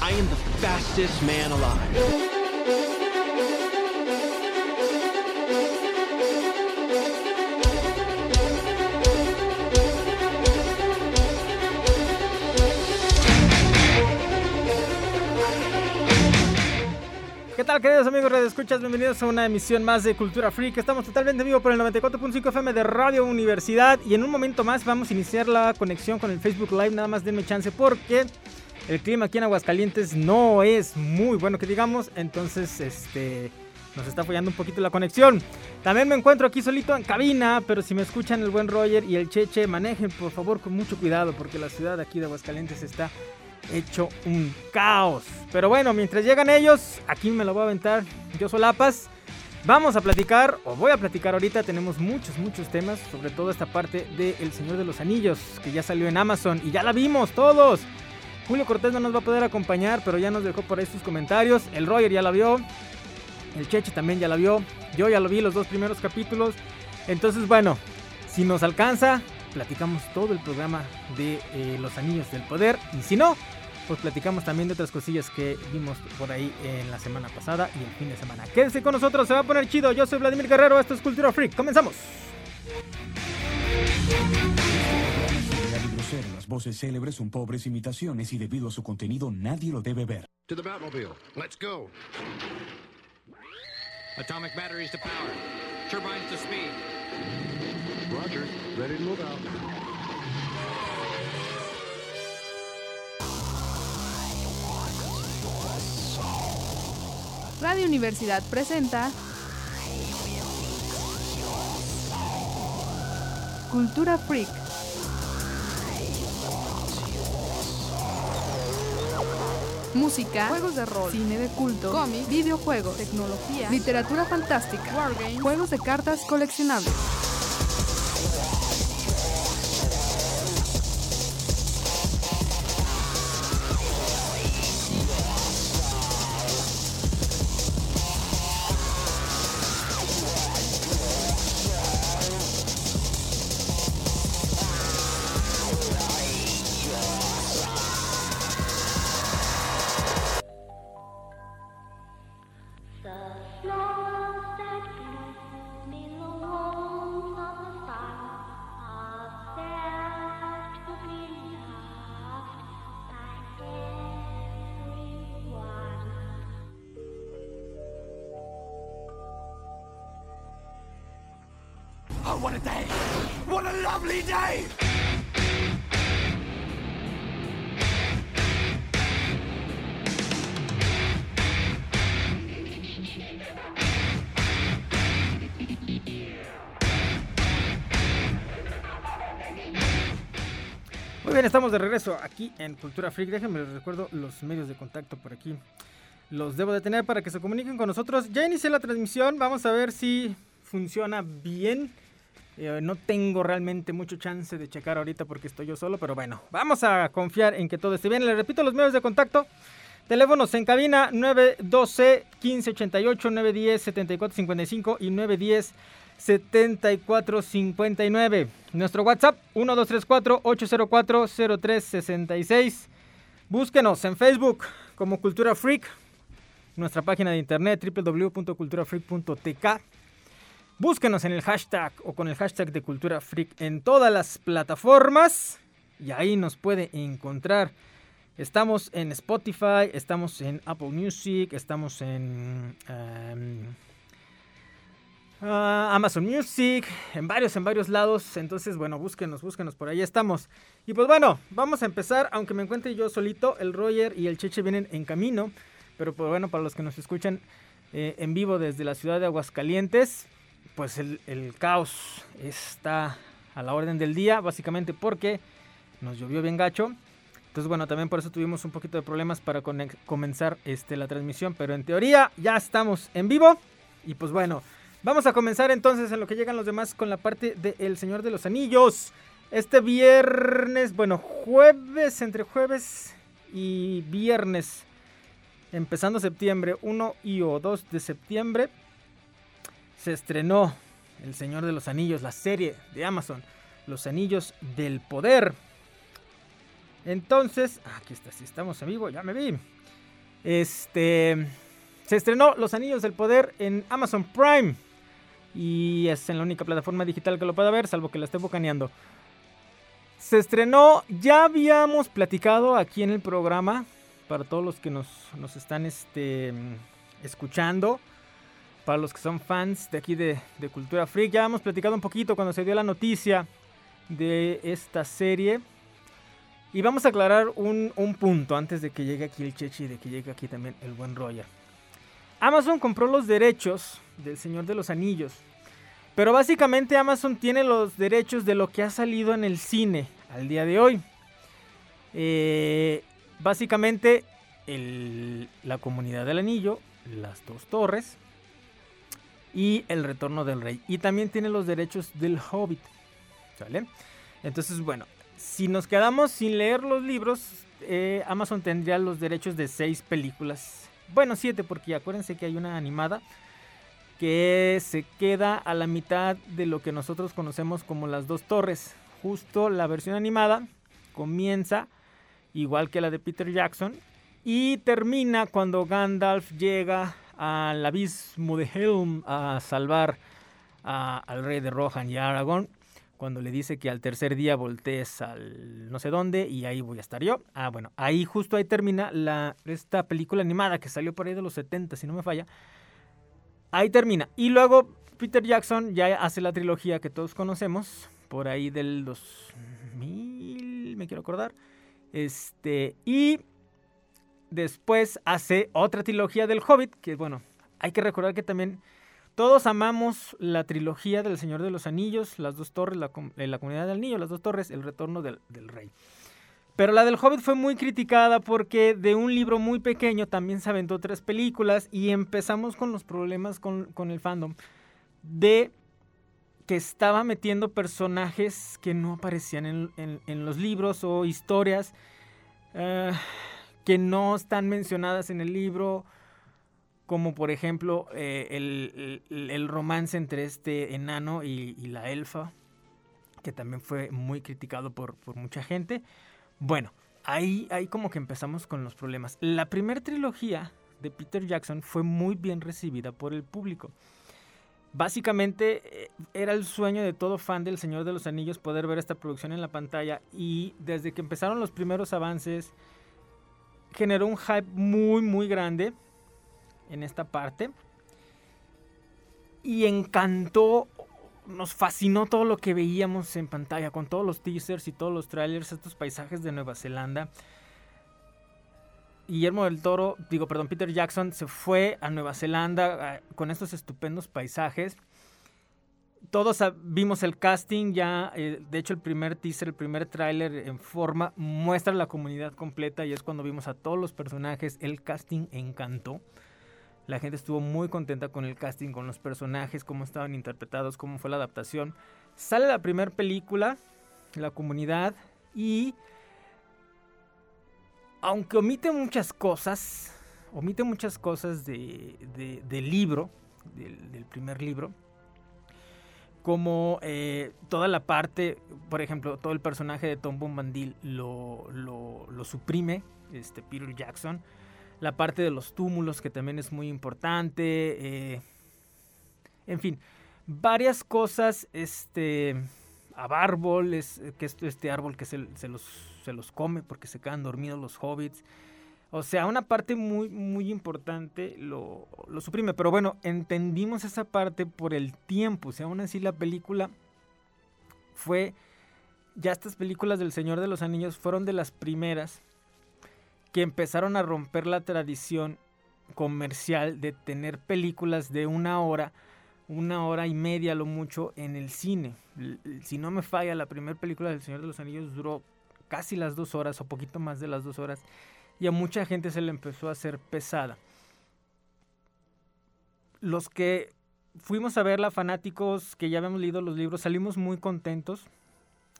I am the fastest man alive. ¿Qué tal, queridos amigos de Escuchas? Bienvenidos a una emisión más de Cultura Freak. Estamos totalmente en vivo por el 94.5 FM de Radio Universidad. Y en un momento más vamos a iniciar la conexión con el Facebook Live. Nada más denme chance porque el clima aquí en Aguascalientes no es muy bueno que digamos. Entonces, este. Nos está fallando un poquito la conexión. También me encuentro aquí solito en cabina, pero si me escuchan el buen Roger y el Cheche, manejen por favor con mucho cuidado porque la ciudad aquí de Aguascalientes está hecho un caos. Pero bueno, mientras llegan ellos, aquí me lo voy a aventar yo solapas. Vamos a platicar, o voy a platicar ahorita, tenemos muchos, muchos temas, sobre todo esta parte de El Señor de los Anillos, que ya salió en Amazon y ya la vimos todos. Julio Cortés no nos va a poder acompañar, pero ya nos dejó por ahí sus comentarios. El Roger ya la vio, el Cheche también ya la vio, yo ya lo vi los dos primeros capítulos. Entonces, bueno, si nos alcanza, platicamos todo el programa de eh, Los Anillos del Poder. Y si no, pues platicamos también de otras cosillas que vimos por ahí en la semana pasada y el fin de semana. Quédense con nosotros, se va a poner chido. Yo soy Vladimir Guerrero, esto es Cultura Freak. Comenzamos. Voces célebres son pobres imitaciones y debido a su contenido nadie lo debe ver. To the Batmobile. Let's go. Atomic batteries to power. Turbines to speed. Roger. Ready to move out. Radio Universidad presenta Cultura Freak. Música, juegos de rol, cine de culto, cómics, videojuegos, tecnología, literatura fantástica, wargames, juegos de cartas coleccionables. De regreso aquí en Cultura Freak. Déjenme les recuerdo los medios de contacto por aquí. Los debo de tener para que se comuniquen con nosotros. Ya inicié la transmisión, vamos a ver si funciona bien. Eh, no tengo realmente mucho chance de checar ahorita porque estoy yo solo, pero bueno, vamos a confiar en que todo esté bien. Les repito los medios de contacto. Teléfonos en cabina 912 1588 910 7455 y 910 7459. Nuestro WhatsApp 1234 804 0366. Búsquenos en Facebook como Cultura Freak. Nuestra página de internet www.culturafreak.tk. Búsquenos en el hashtag o con el hashtag de Cultura Freak en todas las plataformas y ahí nos puede encontrar. Estamos en Spotify, estamos en Apple Music, estamos en em, ah, Amazon Music, en varios, en varios lados. Entonces, bueno, búsquenos, búsquenos, por ahí estamos. Y pues bueno, vamos a empezar, aunque me encuentre yo solito, el Roger y el Cheche vienen en camino. Pero pues bueno, para los que nos escuchan eh, en vivo desde la ciudad de Aguascalientes, pues el, el caos está a la orden del día, básicamente porque nos llovió bien gacho. Entonces, bueno, también por eso tuvimos un poquito de problemas para comenzar este, la transmisión. Pero en teoría ya estamos en vivo. Y pues bueno, vamos a comenzar entonces en lo que llegan los demás con la parte de El Señor de los Anillos. Este viernes, bueno, jueves, entre jueves y viernes, empezando septiembre 1 y o 2 de septiembre, se estrenó El Señor de los Anillos, la serie de Amazon, Los Anillos del Poder. Entonces, aquí está, si estamos en vivo, ya me vi. Este se estrenó Los Anillos del Poder en Amazon Prime. Y es en la única plataforma digital que lo pueda ver, salvo que la esté bocaneando. Se estrenó, ya habíamos platicado aquí en el programa, para todos los que nos, nos están este, escuchando, para los que son fans de aquí de, de Cultura Freak, ya hemos platicado un poquito cuando se dio la noticia de esta serie. Y vamos a aclarar un, un punto antes de que llegue aquí el Chechi y de que llegue aquí también el buen Roger. Amazon compró los derechos del Señor de los Anillos. Pero básicamente Amazon tiene los derechos de lo que ha salido en el cine al día de hoy. Eh, básicamente la comunidad del anillo, las dos torres y el retorno del rey. Y también tiene los derechos del hobbit. ¿Sale? Entonces, bueno, si nos quedamos sin leer los libros, eh, Amazon tendría los derechos de seis películas. Bueno, siete, porque acuérdense que hay una animada que se queda a la mitad de lo que nosotros conocemos como las dos torres. Justo la versión animada comienza igual que la de Peter Jackson y termina cuando Gandalf llega al abismo de Helm a salvar al rey de Rohan y a Aragorn cuando le dice que al tercer día voltees al no sé dónde y ahí voy a estar yo. Ah, bueno, ahí justo ahí termina la, esta película animada que salió por ahí de los 70, si no me falla. Ahí termina. Y luego Peter Jackson ya hace la trilogía que todos conocemos, por ahí del 2000, me quiero acordar. Este, y después hace otra trilogía del Hobbit, que bueno, hay que recordar que también todos amamos la trilogía del Señor de los Anillos, las dos torres, la, eh, la comunidad del anillo, las dos torres, el retorno del, del rey. Pero la del Hobbit fue muy criticada porque de un libro muy pequeño también se aventó tres películas y empezamos con los problemas con, con el fandom de que estaba metiendo personajes que no aparecían en, en- los libros o historias eh, que no están mencionadas en el libro, como por ejemplo eh, el, el- el romance entre este enano y, y la elfa, que también fue muy criticado por, por mucha gente. Bueno, ahí, ahí como que empezamos con los problemas. La primera trilogía de Peter Jackson fue muy bien recibida por el público. Básicamente eh, era el sueño de todo fan del Señor de los Anillos poder ver esta producción en la pantalla y desde que empezaron los primeros avances generó un hype muy muy grande en esta parte y encantó, nos fascinó todo lo que veíamos en pantalla con todos los teasers y todos los trailers, estos paisajes de Nueva Zelanda. Guillermo del Toro, digo, perdón, Peter Jackson se fue a Nueva Zelanda con estos estupendos paisajes. Todos vimos el casting ya, eh, de hecho el primer teaser, el primer tráiler en forma muestra la comunidad completa y es cuando vimos a todos los personajes. El casting encantó. La gente estuvo muy contenta con el casting, con los personajes, cómo estaban interpretados, cómo fue la adaptación. Sale la primera película, la comunidad, y aunque omite muchas cosas, omite muchas cosas de, de- del libro, del, primer libro, como eh, toda la parte, por ejemplo, todo el personaje de Tom Bombadil lo, lo suprime, este Peter Jackson, la parte de los túmulos que también es muy importante, eh, en fin, varias cosas, este, a árboles, que es este árbol que se, se los, se los come porque se quedan dormidos los hobbits. O sea, una parte muy, muy importante lo, lo suprime. Pero bueno, entendimos esa parte por el tiempo. O sea, aún así la película fue... Ya estas películas del Señor de los Anillos fueron de las primeras que empezaron a romper la tradición comercial de tener películas de una hora, una hora y media lo mucho en el cine. Si no me falla, la primera película del Señor de los Anillos duró casi las dos horas o poquito más de las dos horas y a mucha gente se le empezó a hacer pesada. Los que fuimos a verla, fanáticos que ya habíamos leído los libros, salimos muy contentos,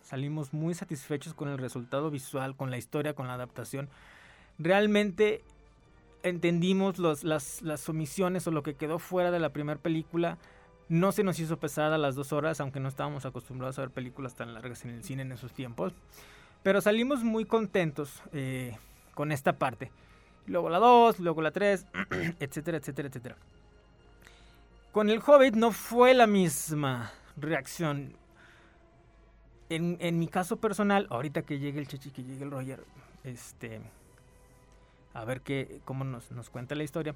salimos muy satisfechos con el resultado visual, con la historia, con la adaptación. Realmente entendimos las, las omisiones o lo que quedó fuera de la primera película. No se nos hizo pesada las dos horas, aunque no estábamos acostumbrados a ver películas tan largas en el cine en esos tiempos. Pero salimos muy contentos eh, con esta parte. Luego la 2, luego la 3, etcétera, etcétera, etcétera. Con el Hobbit no fue la misma reacción. En, en mi caso personal, ahorita que llegue el Chechi, que llegue el Roger, este, a ver qué, cómo nos, nos cuenta la historia.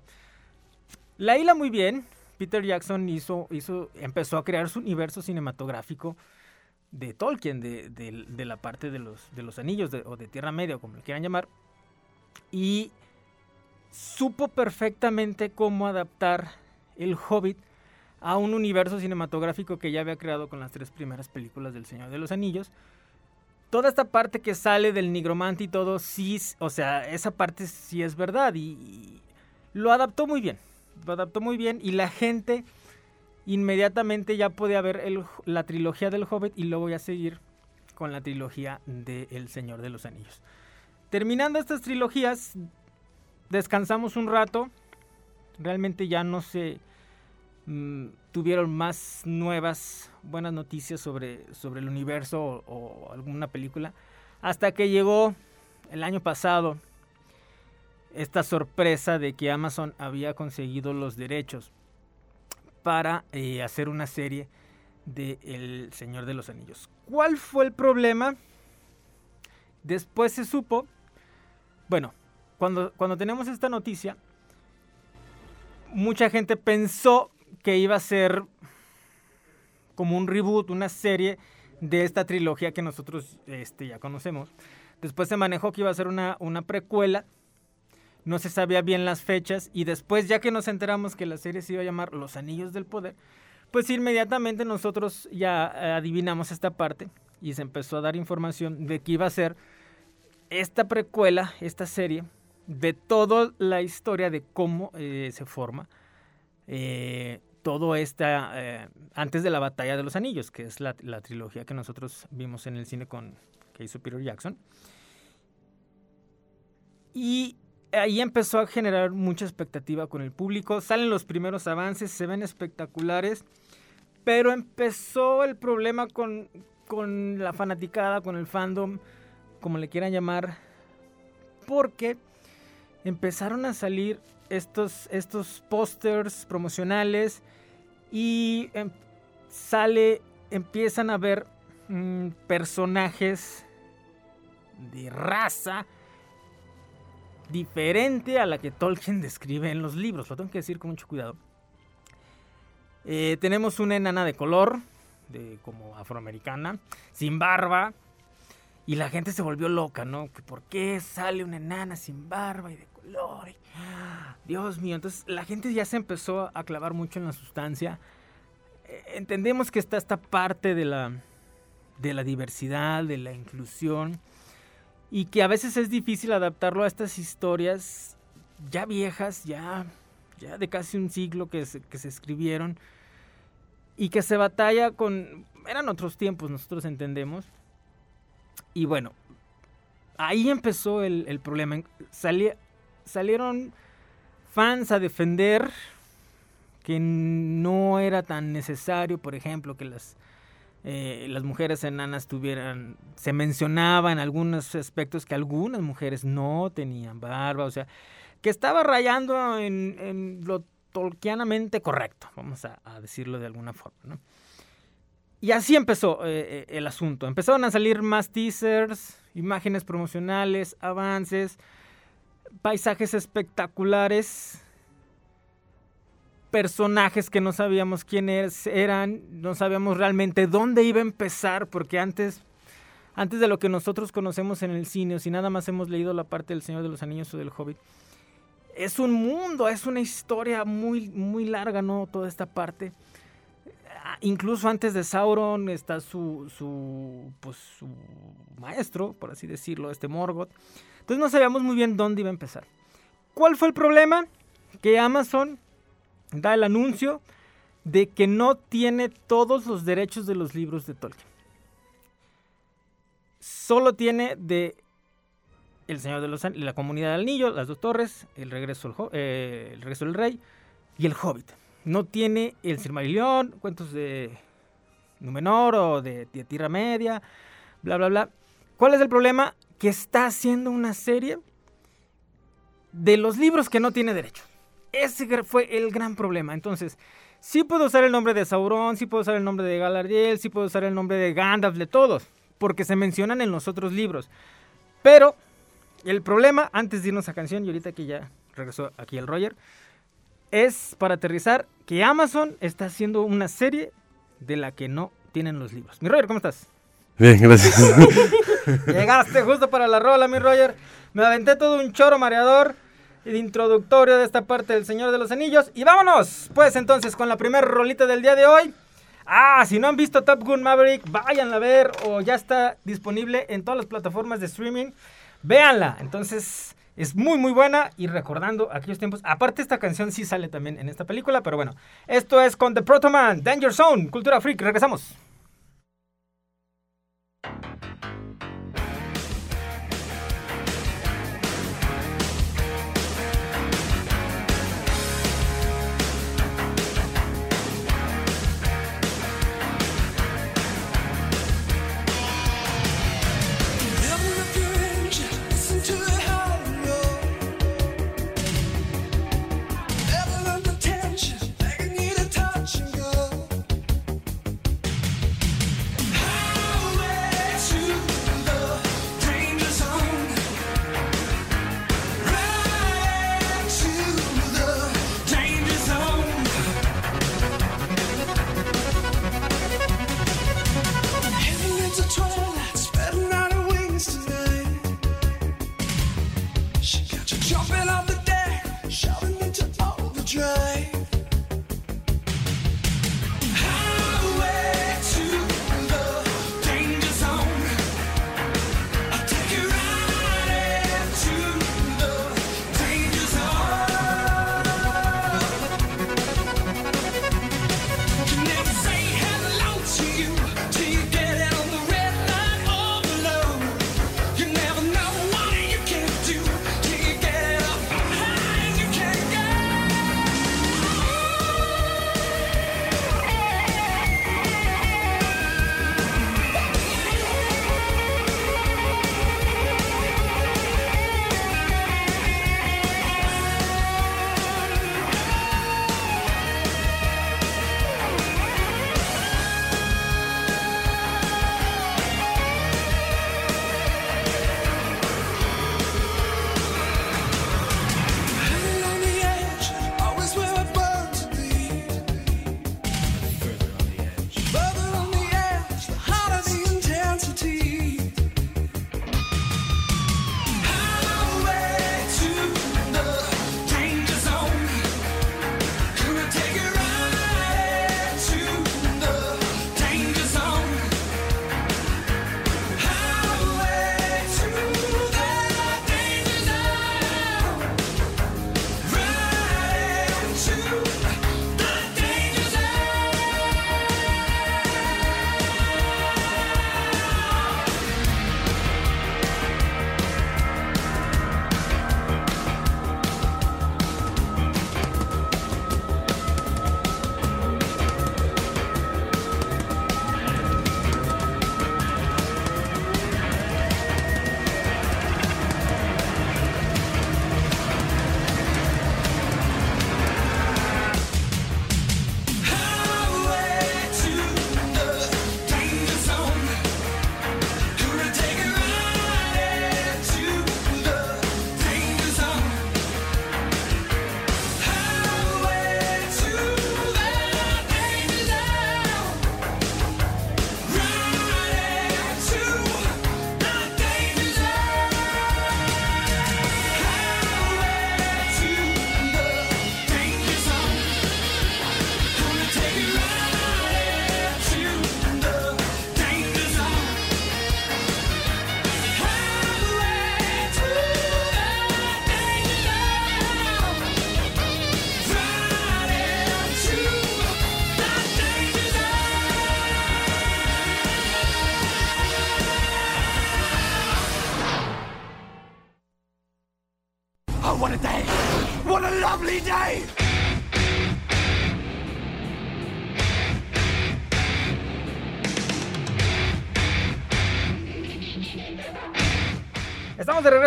La hila muy bien. Peter Jackson hizo, hizo, empezó a crear su universo cinematográfico de Tolkien, de, de- de la parte de los, de los anillos o de Tierra Media, como le quieran llamar. Y supo perfectamente cómo adaptar el Hobbit a un universo cinematográfico que ya había creado con las tres primeras películas del Señor de los Anillos. Toda esta parte que sale del nigromante y todo, sí, o sea, esa parte sí es verdad y, lo adaptó muy bien. Lo adaptó muy bien y la gente inmediatamente ya podía ver la trilogía del Hobbit y luego ya seguir con la trilogía de El Señor de los Anillos. Terminando estas trilogías, descansamos un rato. Realmente ya no se mm, tuvieron más nuevas, buenas noticias sobre, sobre el universo o, alguna película. Hasta que llegó el año pasado esta sorpresa de que Amazon había conseguido los derechos para eh, hacer una serie de El Señor de los Anillos. ¿Cuál fue el problema? Después se supo, bueno, cuando, cuando tenemos esta noticia, mucha gente pensó que iba a ser como un reboot, una serie de esta trilogía que nosotros este, ya conocemos. Después se manejó que iba a ser una, una precuela. No se sabía bien las fechas. Y después, ya que nos enteramos que la serie se iba a llamar Los Anillos del Poder, pues inmediatamente nosotros ya eh, adivinamos esta parte. Y se empezó a dar información de que iba a ser esta precuela, esta serie, de toda la historia de cómo eh, se forma eh, todo esta eh, antes de la batalla de los anillos, que es la, la trilogía que nosotros vimos en el cine con que hizo Peter Jackson. Y ahí empezó a generar mucha expectativa con el público. Salen los primeros avances, se ven espectaculares, pero empezó el problema con, con la fanaticada, con el fandom, como le quieran llamar, porque empezaron a salir estos, estos pósters promocionales y em, sale, empiezan a ver mm, personajes de raza diferente a la que Tolkien describe en los libros. Lo tengo que decir con mucho cuidado. Eh, tenemos una enana de color, de como afroamericana, sin barba. Y la gente se volvió loca, ¿no? ¿Por qué sale una enana sin barba y de Dios mío, entonces la gente ya se empezó a clavar mucho en la sustancia. Eh, Entendemos que está esta parte de la, de la diversidad, de la inclusión, y que a veces es difícil adaptarlo a estas historias ya viejas, ya, ya de casi un siglo que se, que se escribieron, y que se batalla con... Eran otros tiempos, nosotros entendemos. Y bueno, ahí empezó el, el problema. Sali- salieron fans a defender que no era tan necesario, por ejemplo, que las, eh, las mujeres enanas tuvieran, se mencionaba en algunos aspectos que algunas mujeres no tenían barba, o sea, que estaba rayando en, lo tolkianamente correcto, vamos a, a decirlo de alguna forma, ¿no? Y así empezó eh, eh, el asunto. Empezaron a salir más teasers, imágenes promocionales, avances, paisajes espectaculares, personajes que no sabíamos quiénes eran, no sabíamos realmente dónde iba a empezar, porque antes, antes de lo que nosotros conocemos en el cine, o si nada más hemos leído la parte del Señor de los Anillos o del Hobbit, es un mundo, es una historia muy, muy larga, ¿no? Toda esta parte. Incluso antes de Sauron está su, su, pues, su maestro, por así decirlo, este Morgoth. Entonces no sabíamos muy bien dónde iba a empezar. ¿Cuál fue el problema? Que Amazon da el anuncio de que no tiene todos los derechos de los libros de Tolkien. Solo tiene de El Señor de los An- La Comunidad del Anillo, Las Dos Torres, El Regreso, eh, el regreso del Rey y El Hobbit. No tiene El Silmarillion, cuentos de Númenor o de, de Tierra Media, bla, bla, bla. ¿Cuál es el problema? Que está haciendo una serie de los libros que no tiene derecho. Ese fue el gran problema. Entonces, sí puedo usar el nombre de Sauron, sí puedo usar el nombre de Galadriel, sí puedo usar el nombre de Gandalf, de todos, porque se mencionan en los otros libros. Pero el problema, antes de irnos a canción, y ahorita que ya regresó aquí el Roger, es para aterrizar que Amazon está haciendo una serie de la que no tienen los libros. Mi Roger, ¿cómo estás? Bien, gracias. Llegaste justo para la rola, mi Roger. Me aventé todo un choro mareador de introductorio de esta parte del Señor de los Anillos. Y vámonos, pues entonces, con la primera rolita del día de hoy. Ah, si no han visto Top Gun Maverick, váyanla a ver o ya está disponible en todas las plataformas de streaming. Véanla. Entonces, es muy, muy buena y recordando aquellos tiempos. Aparte, esta canción sí sale también en esta película, pero bueno. Esto es con The Protoman, Danger Zone, Cultura Freak. Regresamos.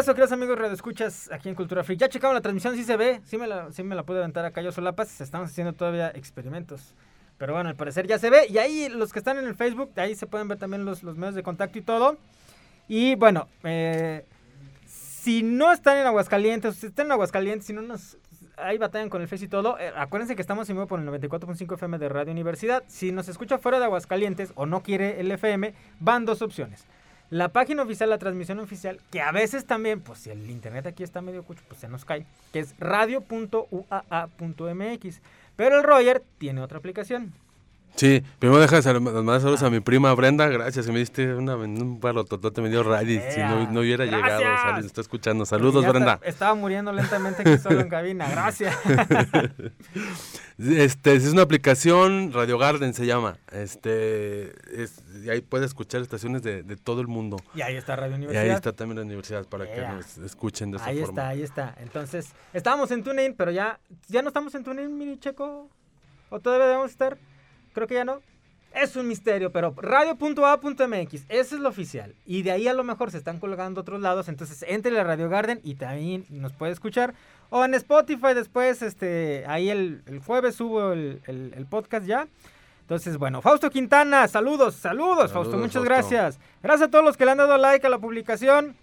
Regreso, queridos amigos Escuchas aquí en Cultura Freak. Ya checamos la transmisión, sí se ve, sí me la, sí me la pude aventar acá yo solapas. Estamos haciendo todavía experimentos. Pero bueno, al parecer ya se ve. Y ahí los que están en el Facebook, ahí se pueden ver también los, los medios de contacto y todo. Y bueno, eh, si no están en Aguascalientes, si están en Aguascalientes, si no nos... Ahí batallan con el Face y todo. eh, acuérdense que estamos en vivo por el 94.5 FM de Radio Universidad. Si nos escucha fuera de Aguascalientes o no quiere el FM, van dos opciones. La página oficial, la transmisión oficial, que a veces también, pues si el internet aquí está medio cucho, pues se nos cae, que es radio.uaa.mx. Pero el Roger tiene otra aplicación. Sí, primero deja de sal- mandar saludos a mi prima Brenda, gracias, que me diste una, un palo totote, me dio radio, si no, no hubiera gracias. llegado, sal- está escuchando, saludos Brenda. estaba muriendo lentamente aquí solo en cabina, gracias. Este, es una aplicación, Radio Garden se llama, este, es- y ahí puedes escuchar estaciones de, de todo el mundo. y ahí está Radio Y Universidad. ahí está también la universidad para que nos escuchen de esa Ahí forma. está, ahí está. Entonces, estábamos en TuneIn, pero ya, ya no estamos en TuneIn, mini checo. ¿O todavía debemos estar? Creo que ya no. Es un misterio, pero radio.a.mx, ese es lo oficial. Y de ahí a lo mejor se están colgando otros lados. Entonces, entre a Radio Garden y también nos puede escuchar. O en Spotify después, este, ahí el, el jueves subo el, el- el podcast ya. Entonces, bueno, Fausto Quintana, saludos, saludos, Fausto, muchas Fausto. gracias. Gracias a todos los que le han dado like a la publicación.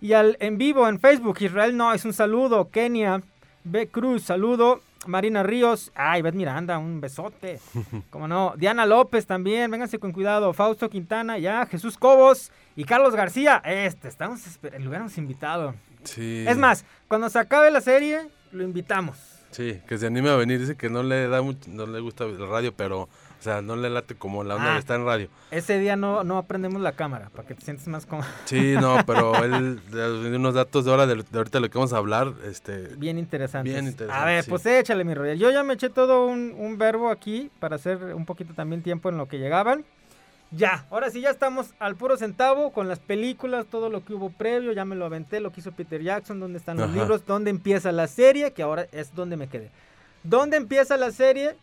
Y al en vivo en Facebook, Israel no, es un saludo. Kenia, B. Cruz, saludo. Marina Ríos, ay, Beth Miranda, un besote. Como no, Diana López también, vénganse con cuidado. Fausto Quintana, ya, Jesús Cobos y Carlos García. Este, estamos esperando, lo hubiéramos invitado. Sí. Es más, cuando se acabe la serie, lo invitamos. Sí, que se anime a venir, dice que no le da mucho, no le gusta el radio, pero, o sea, no le late como la onda Ah. de estar en radio. Ese día no, no aprendemos la cámara, para que te sientes más cómodo. Sí, no, pero él de- de unos datos de ahora de, de ahorita lo que vamos a hablar, este, Bien interesante. Bien interesante, A ver, sí. pues échale mi rollo. Yo ya me eché todo un, un verbo aquí para hacer un poquito también tiempo en lo que llegaban. Ya, ahora sí ya estamos al puro centavo con las películas, todo lo que hubo previo, ya me lo aventé, lo que hizo Peter Jackson, dónde están los Ajá. libros, dónde empieza la serie, que ahora es donde me quedé. ¿Dónde empieza la serie?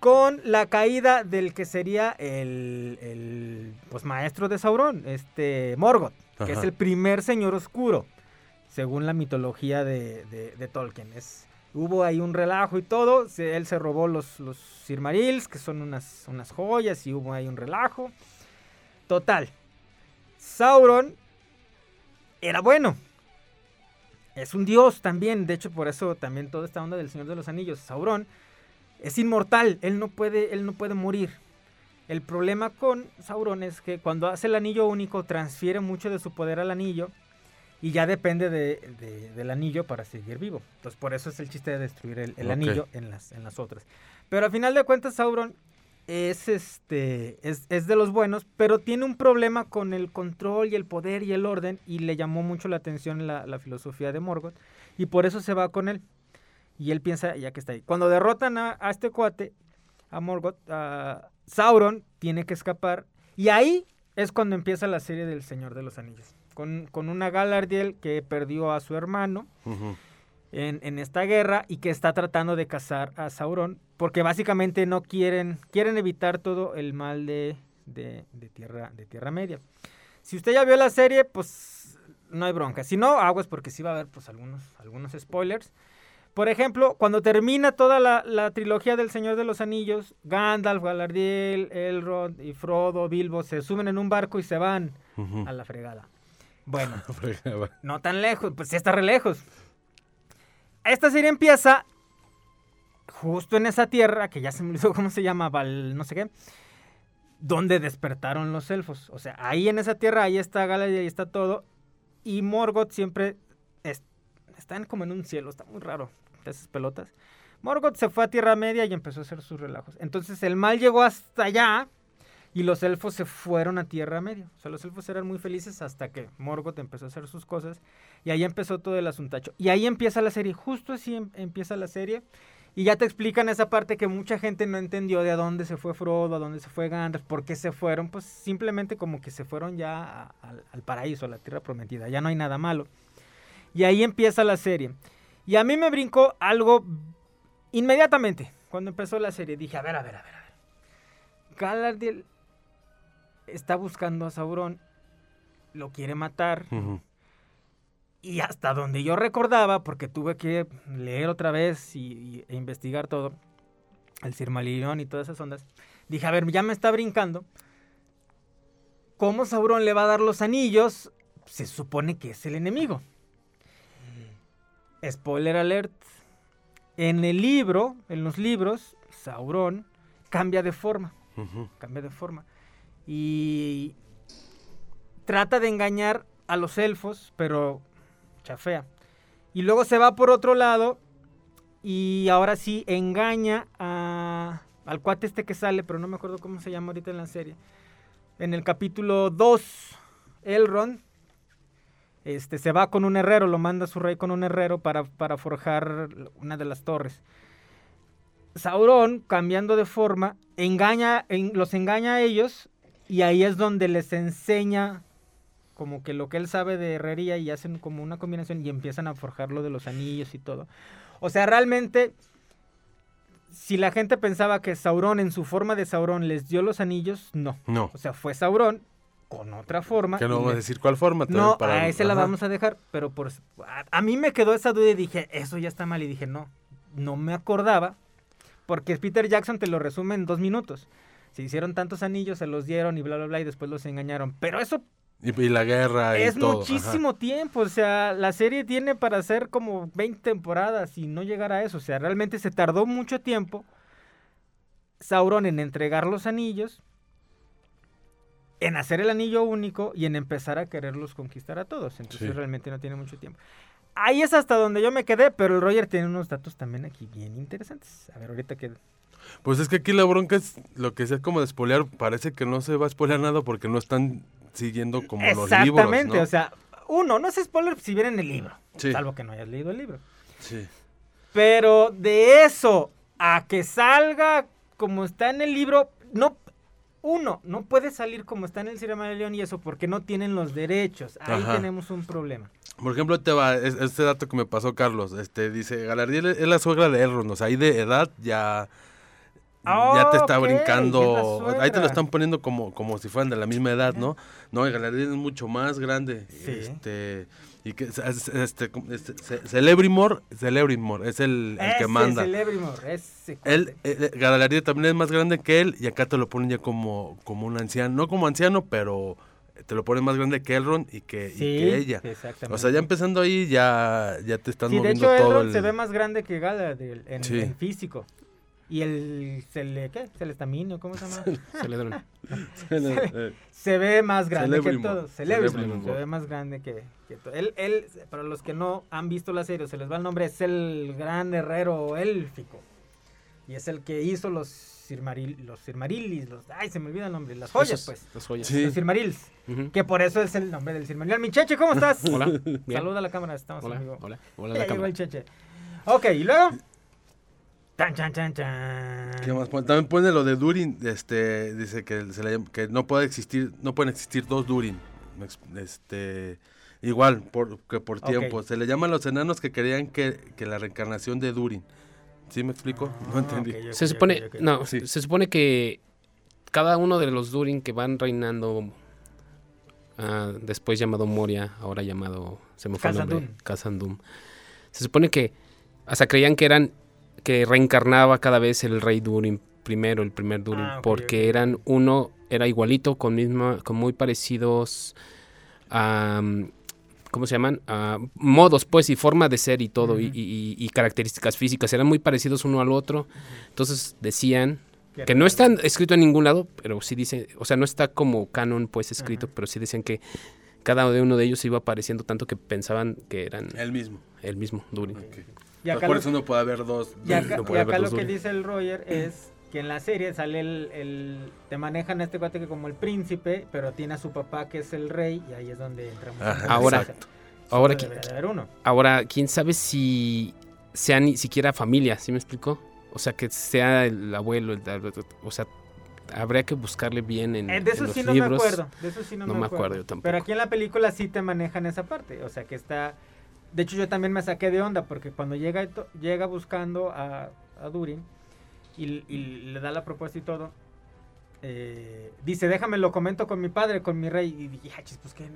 Con la caída del que sería el, el, pues, maestro de Sauron, este Morgoth, que es el primer señor oscuro, según la mitología de, de- de Tolkien. Es, hubo ahí un relajo y todo, se- él se robó los, los Silmarils, que son unas, unas joyas, y hubo ahí un relajo. Total, Sauron era bueno. Es un dios también, de hecho por eso también toda esta onda del Señor de los Anillos, Sauron es inmortal, él no puede, él no puede morir. El problema con Sauron es que cuando hace el anillo único transfiere mucho de su poder al anillo y ya depende de- de- del anillo para seguir vivo. Entonces por eso es el chiste de destruir el, anillo en las, en las otras. Pero al final de cuentas Sauron es este es, es de los buenos, pero tiene un problema con el control y el poder y el orden y le llamó mucho la atención la, la filosofía de Morgoth y por eso se va con él. Y él piensa, ya que está ahí. Cuando derrotan a, a este cuate, a Morgoth, a Sauron tiene que escapar. Y ahí es cuando empieza la serie del Señor de los Anillos. Con, con una Galadriel que perdió a su hermano en, en esta guerra y que está tratando de cazar a Sauron. Porque básicamente no quieren, quieren evitar todo el mal de, de, de tierra, de Tierra Media. Si usted ya vio la serie, pues no hay bronca. Si no, aguas porque sí va a haber pues algunos, algunos spoilers. Por ejemplo, cuando termina toda la, la trilogía del Señor de los Anillos, Gandalf, Galadriel, Elrond y Frodo, Bilbo se suben en un barco y se van a la fregada. Bueno, no tan lejos, pues sí está re lejos. Esta serie empieza justo en esa tierra, que ya se me olvidó cómo se llama, Val, no sé qué, donde despertaron los elfos. O sea, ahí en esa tierra, ahí está Galadriel, ahí está todo. Y Morgoth siempre es- están como en un cielo, está muy raro, esas pelotas. Morgoth se fue a Tierra Media y empezó a hacer sus relajos. Entonces el mal llegó hasta allá y los elfos se fueron a Tierra Media. O sea, los elfos eran muy felices hasta que Morgoth empezó a hacer sus cosas y ahí empezó todo el asuntacho. Y ahí empieza la serie, justo así em- empieza la serie. Y ya te explican esa parte que mucha gente no entendió de a dónde se fue Frodo, a dónde se fue Gandalf, por qué se fueron. Pues simplemente como que se fueron ya al paraíso, a la tierra prometida. Ya no hay nada malo. Y ahí empieza la serie. Y a mí me brincó algo inmediatamente cuando empezó la serie. Dije, a ver, a ver, a ver, a ver. Galadriel está buscando a Sauron lo quiere matar. Y hasta donde yo recordaba, porque tuve que leer otra vez y, y- e investigar todo, el Silmarillion y todas esas ondas, dije, a ver, ya me está brincando. ¿Cómo Sauron le va a dar los anillos? Se supone que es el enemigo. Spoiler alert. En el libro, en los libros, Sauron cambia de forma cambia de forma. Y trata de engañar a los elfos, pero chafea. Y luego se va por otro lado y ahora sí engaña a, al cuate este que sale, pero no me acuerdo cómo se llama ahorita en la serie. En el capítulo 2, Elrond este, se va con un herrero, lo manda su rey con un herrero para, para forjar una de las torres. Sauron, cambiando de forma, engaña, en- los engaña a ellos y ahí es donde les enseña como que lo que él sabe de herrería y hacen como una combinación y empiezan a forjar lo de los anillos y todo. O sea, realmente, si la gente pensaba que Sauron en su forma de Sauron les dio los anillos, no. No. O sea, fue Sauron con otra forma. Que no vamos a decir cuál forma. no, para- a ese la ajá. vamos a dejar, pero por a, a mí me quedó esa duda y dije, eso ya está mal y dije, no, no me acordaba porque Peter Jackson te lo resume en dos minutos. Se hicieron tantos anillos, se los dieron y bla, bla, bla, y después los engañaron. Pero eso Y, y la guerra y es todo. ajá. muchísimo tiempo. O sea, la serie tiene para hacer como 20 temporadas y no llegar a eso. O sea, realmente se tardó mucho tiempo Sauron en entregar los anillos, en hacer el anillo único y en empezar a quererlos conquistar a todos. Entonces Sí. realmente no tiene mucho tiempo. Ahí es hasta donde yo me quedé, pero el Roger tiene unos datos también aquí bien interesantes. A ver, ahorita que... Pues es que aquí la bronca es lo que sea como de spoilear. Parece que no se va a spoilear nada porque no están siguiendo como los libros. Exactamente, ¿no? o sea, uno, no es spoiler si vienen el libro, Sí. salvo que no hayas leído el libro. Sí. Pero de eso a que salga como está en el libro, no. Uno, no puede salir como está en el Silmarillion y eso porque no tienen los derechos. Ahí Ajá. tenemos un problema. Por ejemplo, te va es- este dato que me pasó Carlos. Este dice, Galadriel es la suegra de Elrond, o sea, ahí de edad ya ya te está brincando. es Ahí te lo están poniendo como como si fueran de la misma edad, ¿no? No, y Galadriel es mucho más grande. Sí. Este y que es- es- este, este, Ce- Celebrimor, Celebrimor es el, el que manda. Celebrimor, ese Él, eh, Galadriel también es más grande que él y acá te lo ponen ya como, como un anciano, no como anciano, pero te lo ponen más grande que Elrond y que, y Sí, que ella. exactamente. O sea, ya empezando ahí ya, ya te están Sí, de moviendo hecho, todo Elrond el... se ve más grande que Galadriel en, Sí. en físico. Y el cele, ¿qué? Celestaminio, ¿cómo se llama? Celedrón. Eh, se ve más grande que Celebrimor. todo. Celebrimor. Se ve más grande que, que todo. Él, él, para los que no han visto la serie, se les va el nombre, es el gran herrero élfico. Y es el que hizo los Silmaril, los Silmarillis, los, ay, se me olvida el nombre, las joyas, Esos, pues. Las joyas. Sí. Los Silmarils. Ujú. Que por eso es el nombre del Silmarillion. Mi Cheche, ¿cómo estás? Hola. Saluda a la cámara, estamos Hola. en vivo. Hola. Hola. Ya La cámara. el Cheche. Ok, y luego. Tan, chan, chan, chan. ¿Qué más pone? También pone lo de Durin, este, dice que, se le llama- que no puede existir, no pueden existir dos Durin. Este, igual, por, que por tiempo. Se le llaman los enanos que creían que, que la reencarnación de Durin. ¿Sí me explico? no entendí. Ah, ok, ok, Se supone, no, Sí. se supone que cada uno de los Durin que van reinando, ah, después llamado Moria, ahora llamado, se me fue el nombre, Khazad-dûm. Khazad-dûm, se supone que hasta creían que eran, que reencarnaba cada vez el rey Durin primero, el primer Durin, Ah, porque eran uno, era igualito, con misma, con muy parecidos a... ¿Cómo se llaman? Ah, modos, pues, y forma de ser y todo, y- y, y- y características físicas. Eran muy parecidos uno al otro. Entonces decían Qué que no están escrito en ningún lado, pero sí dicen, o sea, no está como canon, pues, escrito, pero sí decían que cada uno de ellos iba apareciendo tanto que pensaban que eran El mismo. el mismo Durin. Y acá por lo- eso no puede haber dos. Y acá, No y acá lo dos que dice el Roger es que en la serie sale el, el- Te manejan a este cuate que como el príncipe, pero tiene a su papá que es el rey, y ahí es donde entramos. Ajá, Ahora- ahora uno. Ahora, quién sabe si sea ni siquiera familia, ¿sí me explico? O sea, que sea el abuelo, el, o sea, habría que buscarle bien en, Eh, de en eso los sí no libros. me acuerdo. De eso sí no, No me me acuerdo. acuerdo yo tampoco. Pero aquí en la película sí te manejan esa parte. O sea que está. De hecho, yo también me saqué de onda porque cuando llega, llega buscando a, a Durin y, y le da la propuesta y todo, eh, dice, déjame lo comento con mi padre, con mi rey. Y dije, "Ah, chis, pues que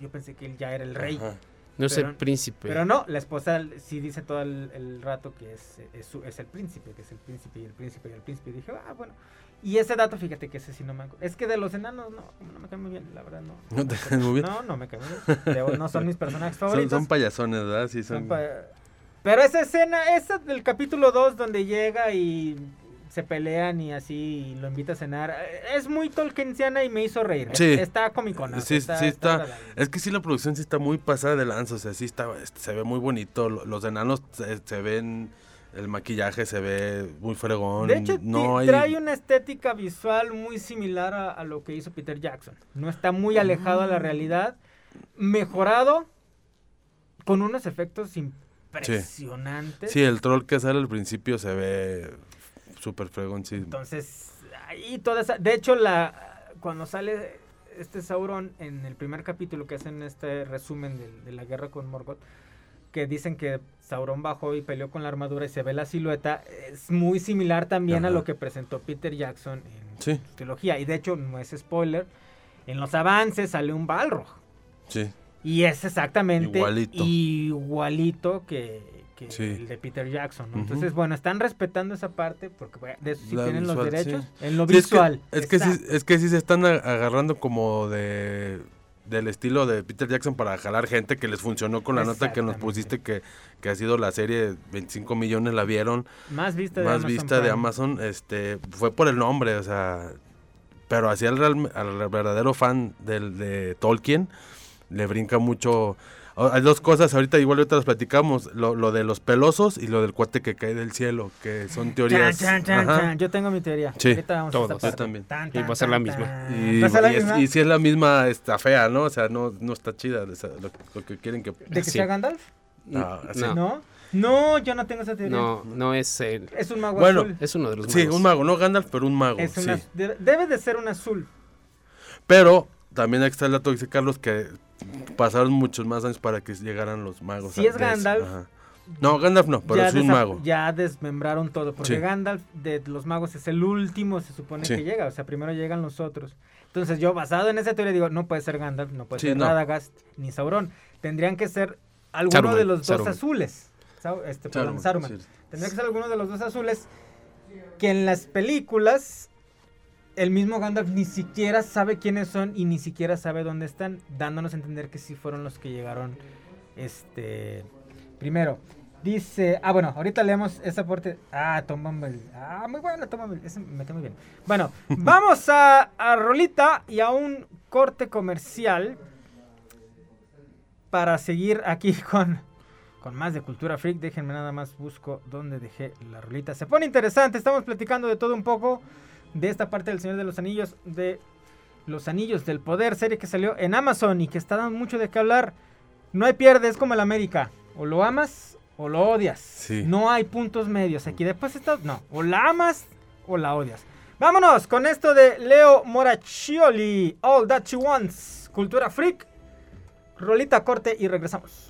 yo pensé que él ya era el rey. Ajá. No es el príncipe. Pero no, la esposa sí dice todo el, el rato que es, es, su- es el príncipe, que es el príncipe y el príncipe y el príncipe. Y dije, ah, bueno. Y ese dato, fíjate que ese sí no me acuerdo. Es que de los enanos, no, no me cae muy bien, la verdad, no. ¿No te caen muy bien? No, no me cae muy bien. No son mis personajes Son, favoritos. son payasones, ¿verdad? Sí, Son son. pa- Pero esa escena, esa del capítulo 2 donde llega y se pelean y así y lo invita a cenar, es muy tolkiensiana y me hizo reír. Sí. Está comicona. Sí, sí está. Es que sí, la producción sí está muy pasada de lanza. O sea, sí está, este, se ve muy bonito. lo- Los enanos se, se ven. El maquillaje se ve muy fregón. De hecho, no ti- hay. trae una estética visual muy similar a, a lo que hizo Peter Jackson. No está muy alejado de la realidad. Mejorado con unos efectos impresionantes. Sí, el troll que sale al principio se ve súper fregón, sí. Entonces, ahí toda esa... De hecho, la cuando sale este Sauron en el primer capítulo que hacen este resumen de, de la guerra con Morgoth, que dicen que Sauron bajó y peleó con la armadura y se ve la silueta, es muy similar también a lo que presentó Peter Jackson en Sí. su trilogía. Y de hecho, no es spoiler, en los avances sale un Balrog. Sí. Y es exactamente Igualito. igualito que, que Sí. el de Peter Jackson. Entonces, bueno, están respetando esa parte porque bueno, de eso sí La tienen los visual, derechos. sí. En lo Sí, es que- visual. Es que, sí, es que sí se están agarrando como de del estilo de Peter Jackson para jalar gente que les funcionó con la nota que nos pusiste que, que ha sido la serie 25 millones la vieron Más vista de más Amazon vista de. Amazon este fue por el nombre o sea pero así al, real- al verdadero fan del de Tolkien le brinca mucho hay dos cosas ahorita igual ahorita las platicamos lo, lo de los pelosos y lo del cuate que cae del cielo que son teorías chan, chan, chan. Yo tengo mi teoría. Sí, Ahorita vamos a todos. esta Yo también. Tan, Y va a ser la misma. Y, ¿Va a ser la y es- misma? y si es la misma, está fea, ¿no? O sea, no, no está chida o sea, lo, lo que quieren que... ¿De que Sí. sea Gandalf? Así. No. ¿No? No, yo no tengo esa teoría. No, no es el. Es un mago Bueno, azul. Es uno de los Sí, magos. un mago, no Gandalf, pero un mago, Es sí. de- debe de ser un azul. Pero también aquí está el dato, dice Carlos, que pasaron muchos más años para que llegaran los magos. Si es Gandalf, ajá. No, Gandalf no, pero es un mago. ya desmembraron todo. Porque Sí. Gandalf de los magos es el último, se supone Sí. que llega. O sea, primero llegan los otros. Entonces yo, basado en esa teoría, digo, no puede ser Gandalf, no puede Sí, ser no. Radagast, ni Sauron. Tendrían que ser alguno Saruman, de los dos Saruman. azules. Este, Saruman. Tendría que ser alguno de los dos azules que en las películas el mismo Gandalf ni siquiera sabe quiénes son y ni siquiera sabe dónde están, dándonos a entender que sí fueron los que llegaron este primero. Dice, ah bueno, ahorita leemos esa parte. Ah, Tom Bombadil. Ah, muy bueno, Tom Bombadil. Ese me queda muy bien. Bueno, vamos a, a Rolita y a un corte comercial para seguir aquí con, con más de Cultura Freak. Déjenme nada más busco dónde dejé la rolita. Se pone interesante, estamos platicando de todo un poco de esta parte del Señor de los Anillos, de Los Anillos del Poder, serie que salió en Amazon y que está dando mucho de qué hablar. No hay pierde, es como el América. O lo amas o lo odias. Sí. No hay puntos medios. Aquí después está, no, o la amas o la odias. Vámonos con esto de Leo Moraccioli, All That She Wants, Cultura Freak. Rolita corte y regresamos.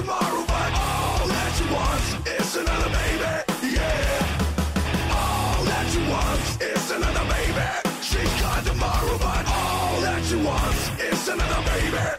Tomorrow, but all that she wants is another baby. Yeah. All that she wants is another baby. She's got tomorrow, but all that she wants is another baby.